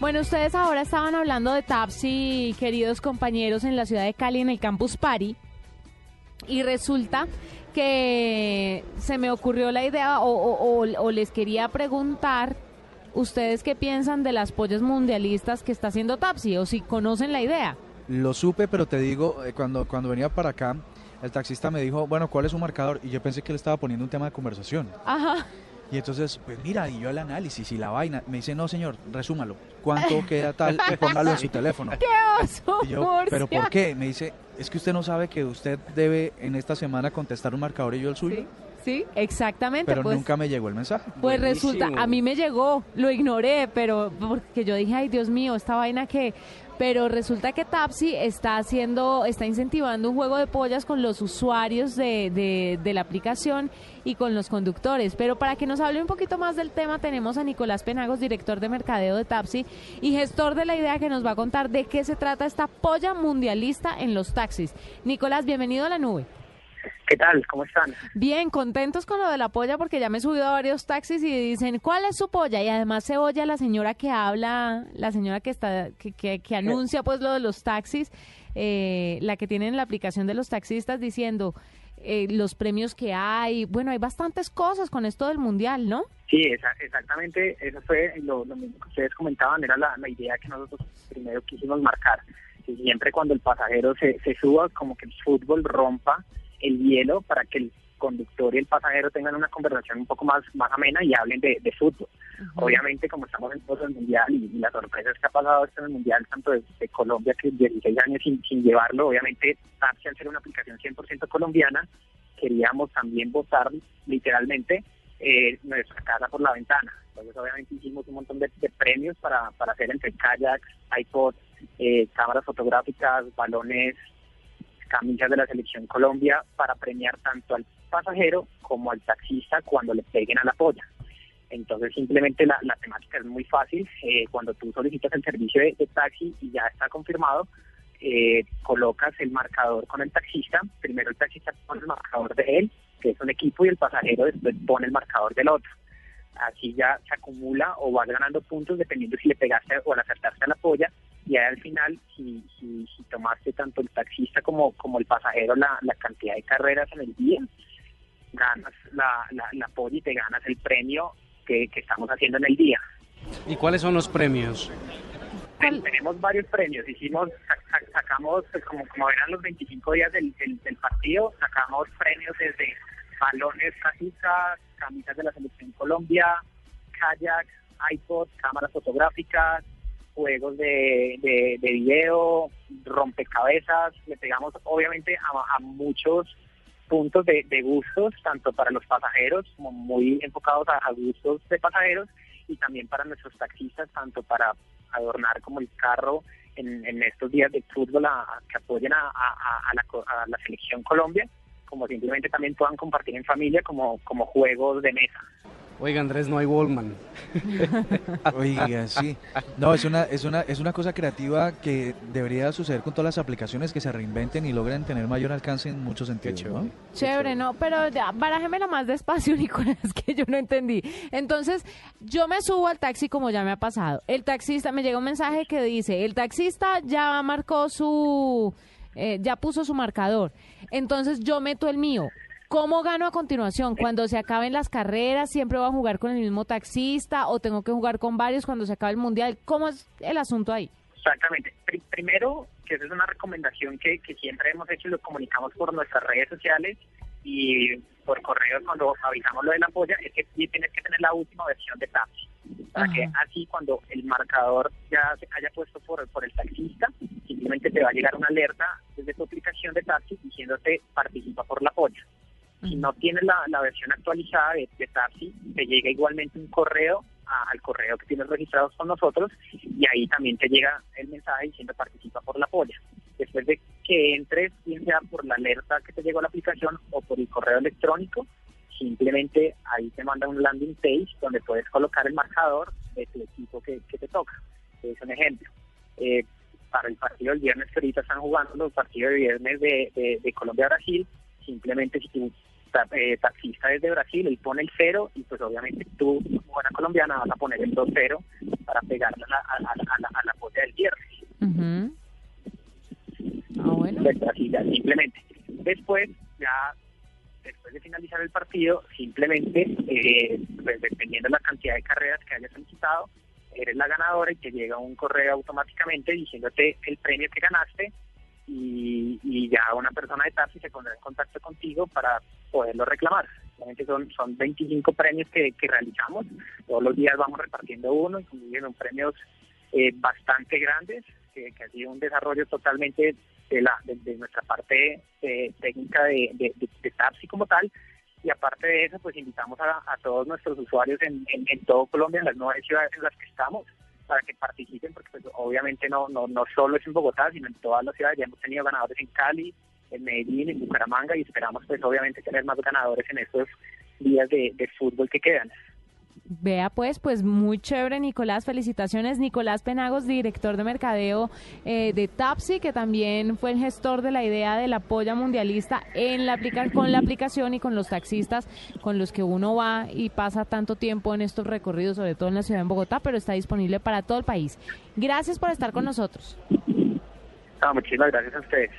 Bueno, ustedes ahora estaban hablando de Tapsi, queridos compañeros, en la ciudad de Cali, en el Campus Party. Y resulta que se me ocurrió la idea o, les quería preguntar ustedes qué piensan de las pollas mundialistas que está haciendo Tapsi o si conocen la idea. Lo supe, pero te digo, eh, cuando, cuando venía para acá, el taxista me dijo, bueno, ¿cuál es su marcador? Y yo pensé que él estaba poniendo un tema de conversación. Ajá. Y entonces, pues mira, y yo el análisis y la vaina, me dice, no señor, resúmalo, ¿cuánto queda tal? Y póngalo en su teléfono. ¡Qué oso, y yo, ¿pero por qué? Me dice, es que usted no sabe que usted debe en esta semana contestar un marcador y yo el suyo. Sí, exactamente. Pero pues. nunca me llegó el mensaje. Pues resulta, a mí me llegó, lo ignoré, pero porque yo dije, ay Dios mío, esta vaina que pero resulta que Tapsi está haciendo, está incentivando un juego de pollas con los usuarios de, de, la aplicación y con los conductores. Pero para que nos hable un poquito más del tema, tenemos a Nicolás Penagos, director de mercadeo de Tapsi y gestor de la idea que nos va a contar de qué se trata esta polla mundialista en los taxis. Nicolás, bienvenido a la nube. ¿Qué tal? ¿Cómo están? Bien, contentos con lo de la polla porque ya me he subido a varios taxis y dicen, ¿cuál es su polla? Y además se oye a la señora que habla, la señora que está que, que, anuncia pues lo de los taxis, eh, la que tiene en la aplicación de los taxistas diciendo eh, los premios que hay. Bueno, hay bastantes cosas con esto del mundial, ¿no? Sí, exactamente. Eso fue lo, mismo que ustedes comentaban, era la, idea que nosotros primero quisimos marcar. siempre cuando el pasajero se, se suba, como que el fútbol rompa el hielo para que el conductor y el pasajero tengan una conversación un poco más, más amena y hablen de, fútbol. Obviamente, como estamos en todo el mundial y, las sorpresas que ha pasado esto en el mundial, tanto de, Colombia que 16 años sin, sin llevarlo, obviamente, al ser una aplicación 100% colombiana, queríamos también votar literalmente eh, nuestra casa por la ventana. Entonces, obviamente, hicimos un montón de, premios para, para hacer entre kayaks, iPods, eh, cámaras fotográficas, balones camisas de la selección Colombia para premiar tanto al pasajero como al taxista cuando le peguen a la polla. Entonces simplemente la, temática es muy fácil. Eh, cuando tú solicitas el servicio de, taxi y ya está confirmado, eh, colocas el marcador con el taxista. Primero el taxista pone el marcador de él, que es un equipo, y el pasajero después pone el marcador del otro. Así ya se acumula o vas ganando puntos dependiendo si le pegaste o al acertarse a la polla y ahí al final, si, tomaste tanto el taxista como, como el pasajero la, la cantidad de carreras en el día, ganas la, la, la y te ganas el premio que, que estamos haciendo en el día. ¿Y cuáles son los premios? tenemos varios premios. Hicimos, sacamos, pues, como, como eran los 25 días del, del, partido, sacamos premios desde balones, casitas, camisas de la Selección Colombia, kayak, iPod, cámaras fotográficas, juegos de, de, video, rompecabezas, le pegamos obviamente a, muchos puntos de, gustos, tanto para los pasajeros como muy enfocados a, gustos de pasajeros y también para nuestros taxistas, tanto para adornar como el carro en, estos días de fútbol que apoyen a, la, a la selección Colombia, como simplemente también puedan compartir en familia como, como juegos de mesa. Oiga, Andrés, no hay Wallman. Oiga, sí. No, es una, es una, es una cosa creativa que debería suceder con todas las aplicaciones que se reinventen y logren tener mayor alcance en muchos sentidos. Chévere, chévere ¿no? Pero ya, barájemela más despacio, Nicolás, que yo no entendí. Entonces, yo me subo al taxi como ya me ha pasado. El taxista, me llega un mensaje que dice, el taxista ya marcó su, eh, ya puso su marcador. Entonces, yo meto el mío ¿Cómo gano a continuación? Cuando se acaben las carreras, ¿siempre voy a jugar con el mismo taxista o tengo que jugar con varios cuando se acabe el mundial? ¿Cómo es el asunto ahí? Exactamente. primero, que esa es una recomendación que, siempre hemos hecho y lo comunicamos por nuestras redes sociales y por correo cuando avisamos lo de la polla, es que tienes que tener la última versión de taxi. Para que así cuando el marcador ya se haya puesto por, por el taxista, simplemente te va a llegar una alerta desde tu aplicación de taxi diciéndote participa por la polla. Si no tienes la, versión actualizada de, de te llega igualmente un correo al correo que tienes registrados con nosotros y ahí también te llega el mensaje diciendo participa por la polla. Después de que entres, bien sea por la alerta que te llegó a la aplicación o por el correo electrónico, simplemente ahí te manda un landing page donde puedes colocar el marcador de tu equipo que, te toca. Es un ejemplo. Eh, para el partido del viernes que ahorita están jugando, los partidos de viernes de, de Colombia-Brasil, simplemente si tú eh, taxista es de Brasil, él pone el cero y pues obviamente tú, como buena colombiana, vas a poner el 2-0 para pegarle a la, a, la, a la polla del viernes. Ah, bueno. Pues, así, ya, simplemente. Después, ya después de finalizar el partido, simplemente, eh, pues, dependiendo de la cantidad de carreras que hayas solicitado, eres la ganadora y te llega un correo automáticamente diciéndote el premio que ganaste y, y ya una persona de taxi se pondrá en contacto contigo para poderlo reclamar. Son, son 25 premios que, que realizamos, todos los días vamos repartiendo uno y son premios eh, bastante grandes, que, ha sido un desarrollo totalmente de, la, de, nuestra parte eh, técnica de, de, taxi como tal, y aparte de eso, pues invitamos a, todos nuestros usuarios en, en, en, todo Colombia, en las nueve ciudades en las que estamos, para que participen, porque pues, obviamente no, no, no solo es en Bogotá, sino en todas las ciudades. Ya hemos tenido ganadores en Cali, en Medellín, en Bucaramanga y esperamos pues obviamente tener más ganadores en estos días de, de fútbol que quedan. Vea pues, pues muy chévere Nicolás, felicitaciones. Nicolás Penagos, director de mercadeo eh, de Tapsi, que también fue el gestor de la idea de la polla mundialista en la aplica con la aplicación y con los taxistas con los que uno va y pasa tanto tiempo en estos recorridos, sobre todo en la ciudad de Bogotá, pero está disponible para todo el país. Gracias por estar con nosotros. No, muchísimas gracias a ustedes.